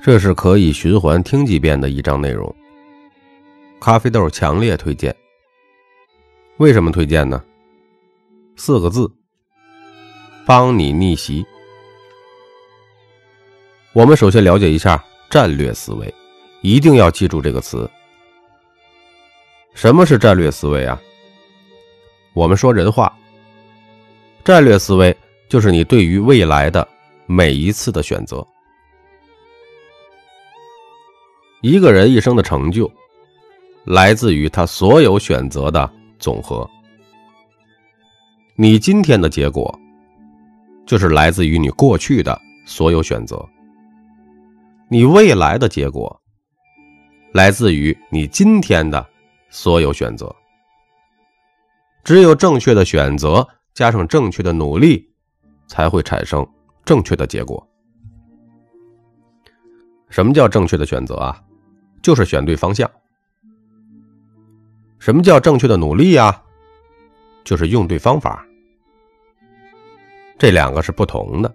这是可以循环听几遍的一章内容。咖啡豆强烈推荐。为什么推荐呢？四个字：帮你逆袭。我们首先了解一下战略思维，一定要记住这个词。什么是战略思维啊？我们说人话，战略思维就是你对于未来的每一次的选择。一个人一生的成就，来自于他所有选择的总和。你今天的结果，就是来自于你过去的所有选择；你未来的结果，来自于你今天的所有选择。只有正确的选择加上正确的努力，才会产生正确的结果。什么叫正确的选择啊？就是选对方向。什么叫正确的努力呀？就是用对方法。这两个是不同的。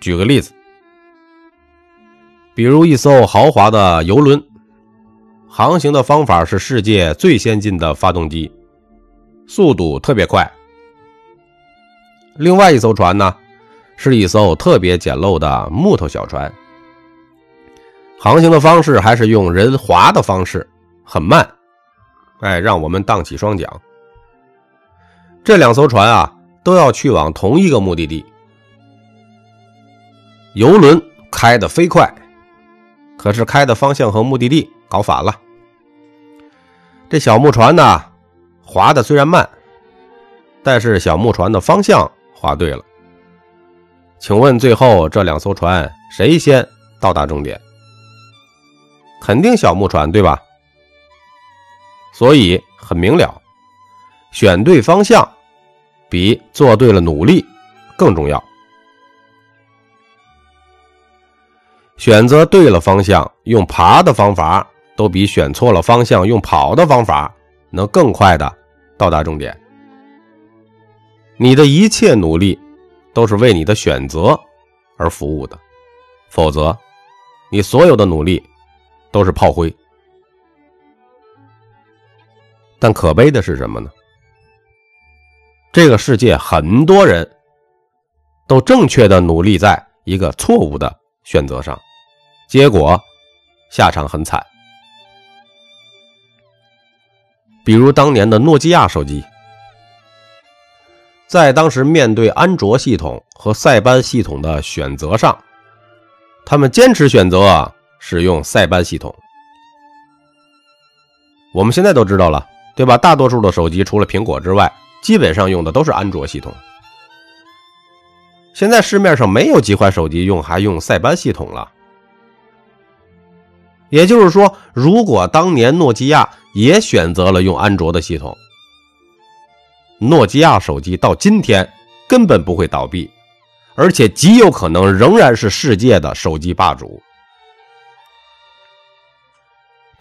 举个例子，比如一艘豪华的游轮，航行的方法是世界最先进的发动机，速度特别快。另外一艘船呢，是一艘特别简陋的木头小船。航行的方式还是用人划的方式，很慢，哎，让我们荡起双桨。这两艘船啊，都要去往同一个目的地。游轮开得飞快，可是开的方向和目的地搞反了。这小木船呢，划的虽然慢，但是小木船的方向划对了。请问最后这两艘船谁先到达终点？肯定小木船对吧？所以很明了，选对方向比做对了努力更重要。选择对了方向，用爬的方法，都比选错了方向用跑的方法能更快的到达终点。你的一切努力都是为你的选择而服务的，否则，你所有的努力。都是炮灰，但可悲的是什么呢？这个世界很多人都正确的努力在一个错误的选择上，结果下场很惨。比如当年的诺基亚手机，在当时面对安卓系统和塞班系统的选择上，他们坚持选择。使用塞班系统，我们现在都知道了，对吧？大多数的手机除了苹果之外，基本上用的都是安卓系统。现在市面上没有几款手机用还用塞班系统了。也就是说，如果当年诺基亚也选择了用安卓的系统，诺基亚手机到今天根本不会倒闭，而且极有可能仍然是世界的手机霸主。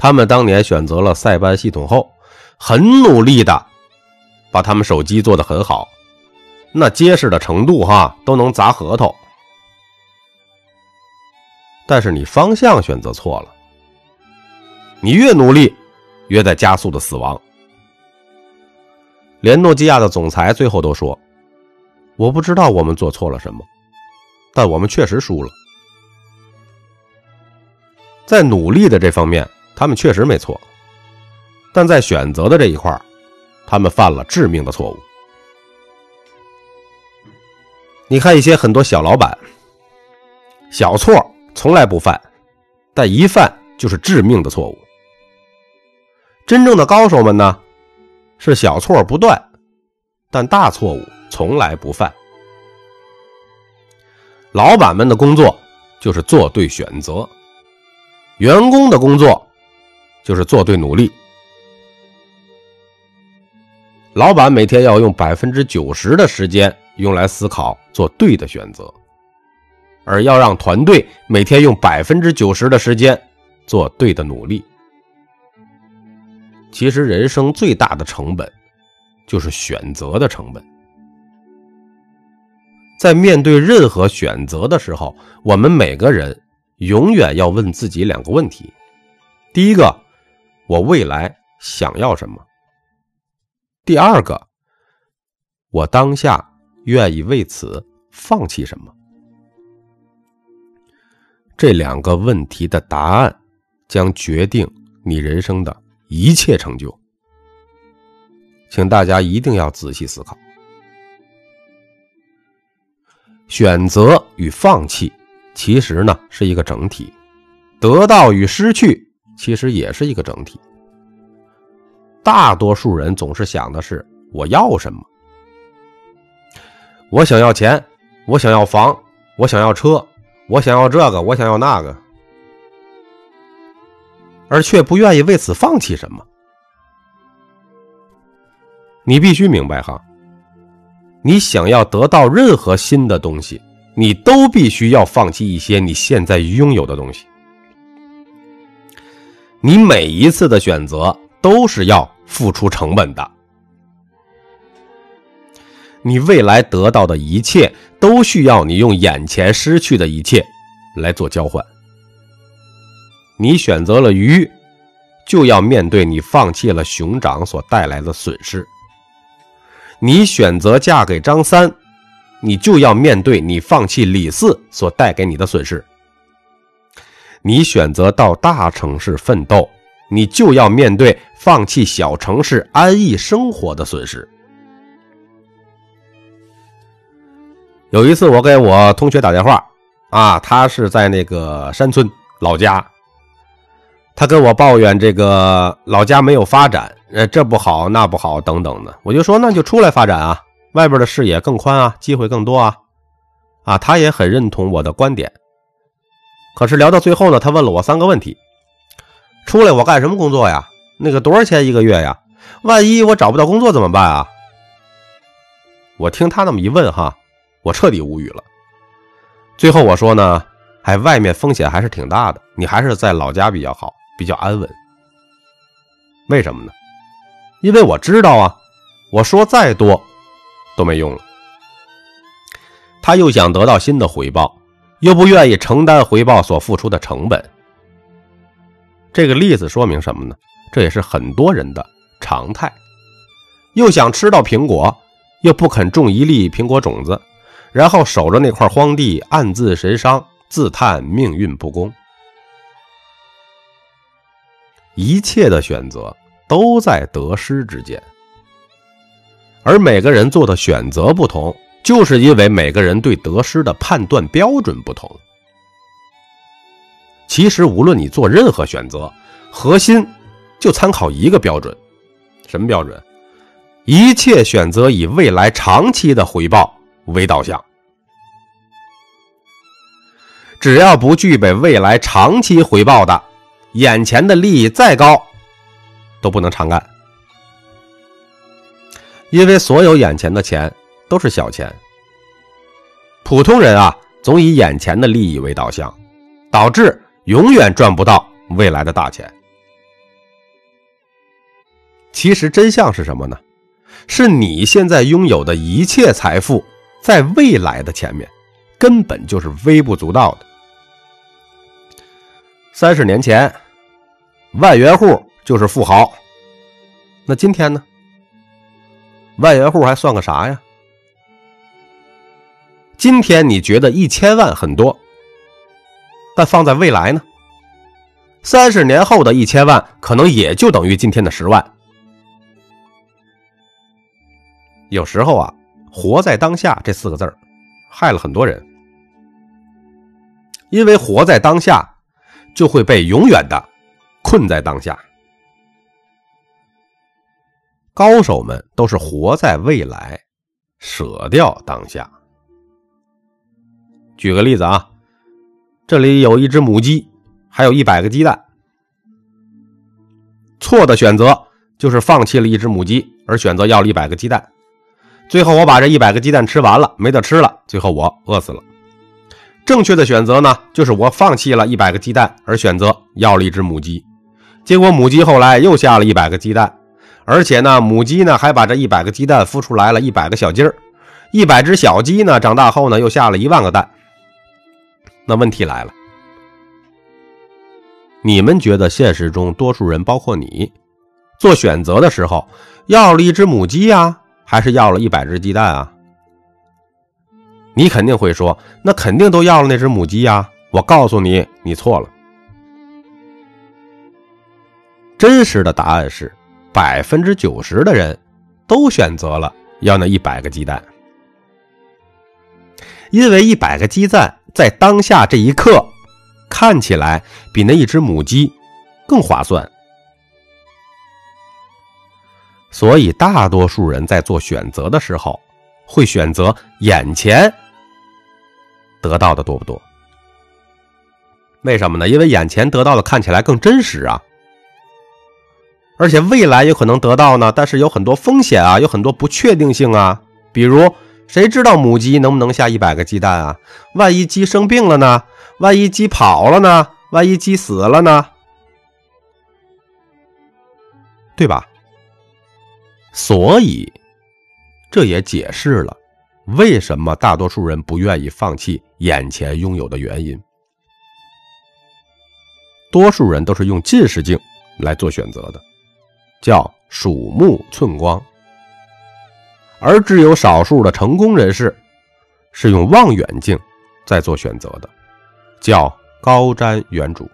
他们当年选择了塞班系统后，很努力的把他们手机做得很好，那结实的程度哈都能砸核桃。但是你方向选择错了，你越努力，越在加速的死亡。连诺基亚的总裁最后都说：“我不知道我们做错了什么，但我们确实输了。”在努力的这方面。他们确实没错，但在选择的这一块他们犯了致命的错误。你看一些很多小老板，小错从来不犯，但一犯就是致命的错误。真正的高手们呢，是小错不断，但大错误从来不犯。老板们的工作就是做对选择，员工的工作。就是做对努力，老板每天要用百分之九十的时间用来思考做对的选择，而要让团队每天用百分之九十的时间做对的努力。其实，人生最大的成本就是选择的成本。在面对任何选择的时候，我们每个人永远要问自己两个问题：第一个，我未来想要什么？第二个，我当下愿意为此放弃什么？这两个问题的答案将决定你人生的一切成就。请大家一定要仔细思考。选择与放弃，其实呢是一个整体；得到与失去，其实也是一个整体。大多数人总是想的是我要什么，我想要钱，我想要房，我想要车，我想要这个，我想要那个，而却不愿意为此放弃什么。你必须明白哈，你想要得到任何新的东西，你都必须要放弃一些你现在拥有的东西。你每一次的选择都是要付出成本的，你未来得到的一切都需要你用眼前失去的一切来做交换。你选择了鱼，就要面对你放弃了熊掌所带来的损失。你选择嫁给张三，你就要面对你放弃李四所带给你的损失；你选择到大城市奋斗，你就要面对放弃小城市安逸生活的损失。有一次，我给我同学打电话，啊，他是在那个山村老家。他跟我抱怨这个老家没有发展，呃，这不好那不好等等的，我就说那就出来发展啊，外边的视野更宽啊，机会更多啊，啊，他也很认同我的观点。可是聊到最后呢，他问了我三个问题：出来我干什么工作呀？那个多少钱一个月呀？万一我找不到工作怎么办啊？我听他那么一问哈，我彻底无语了。最后我说呢，哎，外面风险还是挺大的，你还是在老家比较好。比较安稳，为什么呢？因为我知道啊，我说再多都没用了。他又想得到新的回报，又不愿意承担回报所付出的成本。这个例子说明什么呢？这也是很多人的常态。又想吃到苹果，又不肯种一粒苹果种子，然后守着那块荒地，暗自神伤，自叹命运不公。一切的选择都在得失之间，而每个人做的选择不同，就是因为每个人对得失的判断标准不同。其实，无论你做任何选择，核心就参考一个标准，什么标准？一切选择以未来长期的回报为导向。只要不具备未来长期回报的。眼前的利益再高，都不能常干，因为所有眼前的钱都是小钱。普通人啊，总以眼前的利益为导向，导致永远赚不到未来的大钱。其实真相是什么呢？是你现在拥有的一切财富，在未来的前面，根本就是微不足道的。三十年前。万元户就是富豪，那今天呢？万元户还算个啥呀？今天你觉得一千万很多，但放在未来呢？三十年后的一千万可能也就等于今天的十万。有时候啊，“活在当下”这四个字害了很多人，因为活在当下，就会被永远的。困在当下，高手们都是活在未来，舍掉当下。举个例子啊，这里有一只母鸡，还有一百个鸡蛋。错的选择就是放弃了一只母鸡，而选择要了一百个鸡蛋。最后我把这一百个鸡蛋吃完了，没得吃了，最后我饿死了。正确的选择呢，就是我放弃了一百个鸡蛋，而选择要了一只母鸡。结果母鸡后来又下了一百个鸡蛋，而且呢，母鸡呢还把这一百个鸡蛋孵出来了一百个小鸡儿。一百只小鸡呢，长大后呢，又下了一万个蛋。那问题来了，你们觉得现实中多数人，包括你，做选择的时候，要了一只母鸡呀，还是要了一百只鸡蛋啊？你肯定会说，那肯定都要了那只母鸡呀。我告诉你，你错了。真实的答案是，百分之九十的人都选择了要那一百个鸡蛋，因为一百个鸡蛋在当下这一刻看起来比那一只母鸡更划算。所以，大多数人在做选择的时候，会选择眼前。得到的多不多？为什么呢？因为眼前得到的看起来更真实啊，而且未来有可能得到呢，但是有很多风险啊，有很多不确定性啊。比如，谁知道母鸡能不能下一百个鸡蛋啊？万一鸡生病了呢？万一鸡跑了呢？万一鸡死了呢？对吧？所以，这也解释了。为什么大多数人不愿意放弃眼前拥有的原因？多数人都是用近视镜来做选择的，叫鼠目寸光；而只有少数的成功人士是用望远镜在做选择的，叫高瞻远瞩。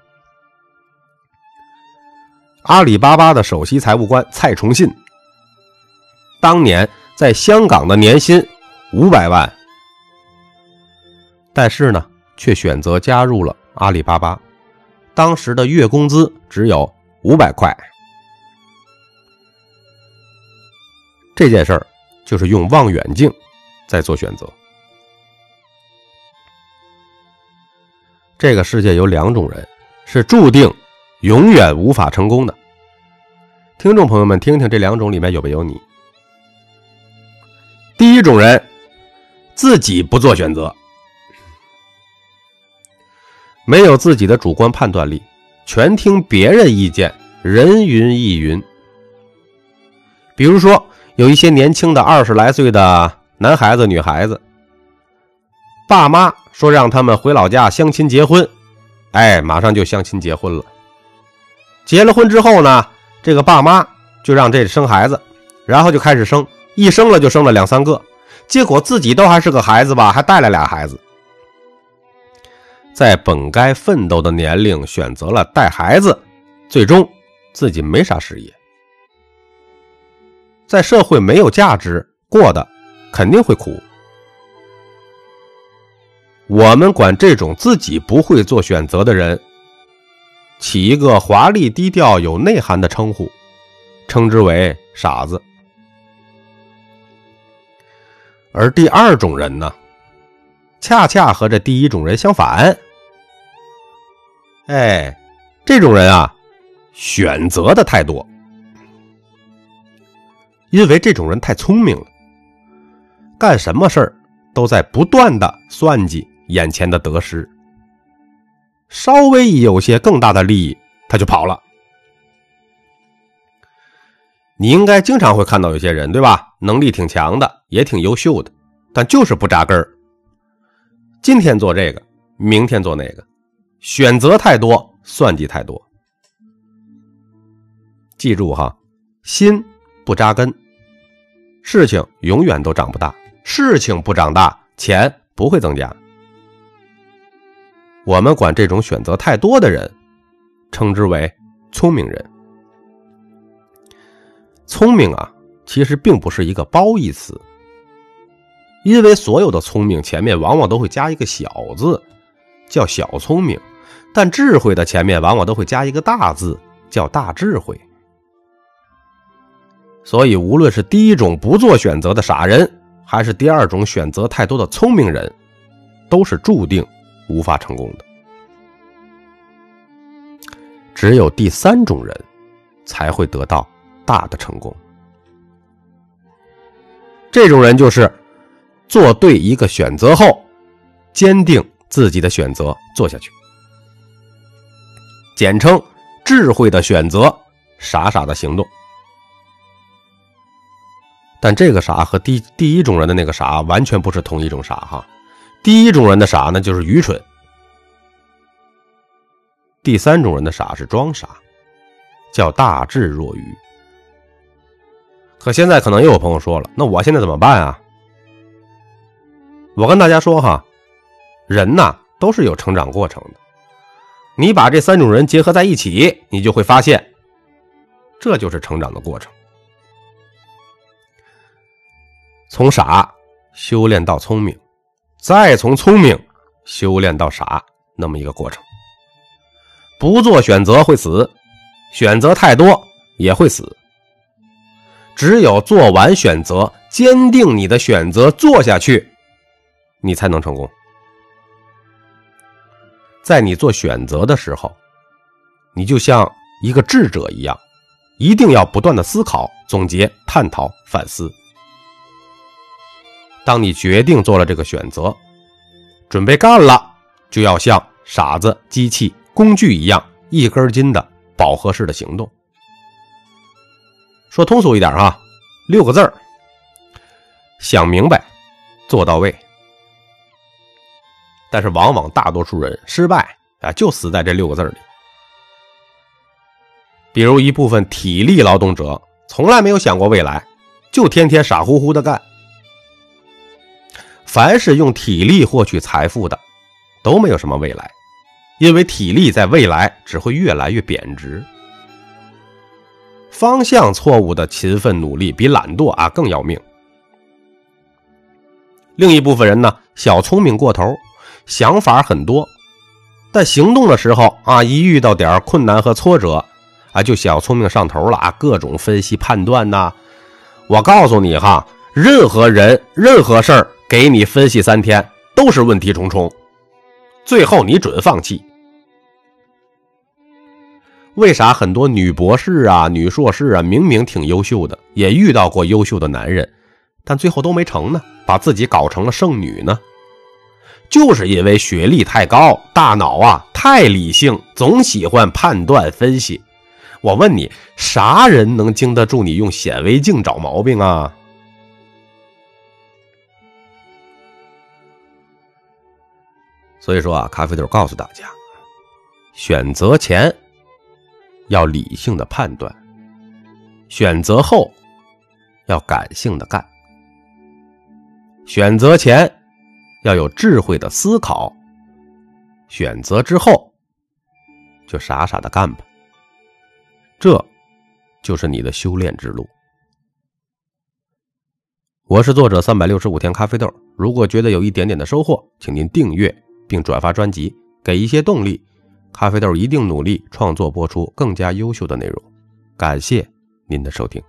阿里巴巴的首席财务官蔡崇信，当年在香港的年薪。五百万，但是呢，却选择加入了阿里巴巴。当时的月工资只有五百块。这件事儿就是用望远镜在做选择。这个世界有两种人是注定永远无法成功的。听众朋友们，听听这两种里面有没有你？第一种人。自己不做选择，没有自己的主观判断力，全听别人意见，人云亦云。比如说，有一些年轻的二十来岁的男孩子、女孩子，爸妈说让他们回老家相亲结婚，哎，马上就相亲结婚了。结了婚之后呢，这个爸妈就让这生孩子，然后就开始生，一生了就生了两三个。结果自己都还是个孩子吧，还带来俩孩子，在本该奋斗的年龄选择了带孩子，最终自己没啥事业，在社会没有价值，过的肯定会苦。我们管这种自己不会做选择的人，起一个华丽、低调、有内涵的称呼，称之为傻子。而第二种人呢，恰恰和这第一种人相反。哎，这种人啊，选择的太多，因为这种人太聪明了，干什么事儿都在不断的算计眼前的得失，稍微有些更大的利益，他就跑了。你应该经常会看到有些人，对吧？能力挺强的，也挺优秀的，但就是不扎根儿。今天做这个，明天做那个，选择太多，算计太多。记住哈，心不扎根，事情永远都长不大。事情不长大，钱不会增加。我们管这种选择太多的人，称之为聪明人。聪明啊，其实并不是一个褒义词，因为所有的聪明前面往往都会加一个小字，叫小聪明；但智慧的前面往往都会加一个大字，叫大智慧。所以，无论是第一种不做选择的傻人，还是第二种选择太多的聪明人，都是注定无法成功的。只有第三种人，才会得到。大的成功，这种人就是做对一个选择后，坚定自己的选择做下去，简称智慧的选择，傻傻的行动。但这个傻和第第一种人的那个傻完全不是同一种傻哈。第一种人的傻呢，就是愚蠢；第三种人的傻是装傻，叫大智若愚。可现在可能又有朋友说了，那我现在怎么办啊？我跟大家说哈，人呐都是有成长过程的。你把这三种人结合在一起，你就会发现，这就是成长的过程。从傻修炼到聪明，再从聪明修炼到傻，那么一个过程。不做选择会死，选择太多也会死。只有做完选择，坚定你的选择，做下去，你才能成功。在你做选择的时候，你就像一个智者一样，一定要不断的思考、总结、探讨、反思。当你决定做了这个选择，准备干了，就要像傻子、机器、工具一样，一根筋的饱和式的行动。说通俗一点啊，六个字儿：想明白，做到位。但是往往大多数人失败啊，就死在这六个字里。比如一部分体力劳动者，从来没有想过未来，就天天傻乎乎的干。凡是用体力获取财富的，都没有什么未来，因为体力在未来只会越来越贬值。方向错误的勤奋努力比懒惰啊更要命。另一部分人呢，小聪明过头，想法很多，但行动的时候啊，一遇到点困难和挫折啊，就小聪明上头了啊，各种分析判断呐。我告诉你哈，任何人，任何事儿。给你分析三天都是问题重重，最后你准放弃。为啥很多女博士啊、女硕士啊，明明挺优秀的，也遇到过优秀的男人，但最后都没成呢？把自己搞成了剩女呢？就是因为学历太高，大脑啊太理性，总喜欢判断分析。我问你，啥人能经得住你用显微镜找毛病啊？所以说啊，咖啡豆告诉大家，选择前要理性的判断，选择后要感性的干。选择前要有智慧的思考，选择之后就傻傻的干吧。这就是你的修炼之路。我是作者三百六十五天咖啡豆，如果觉得有一点点的收获，请您订阅。并转发专辑，给一些动力。咖啡豆一定努力创作播出更加优秀的内容。感谢您的收听。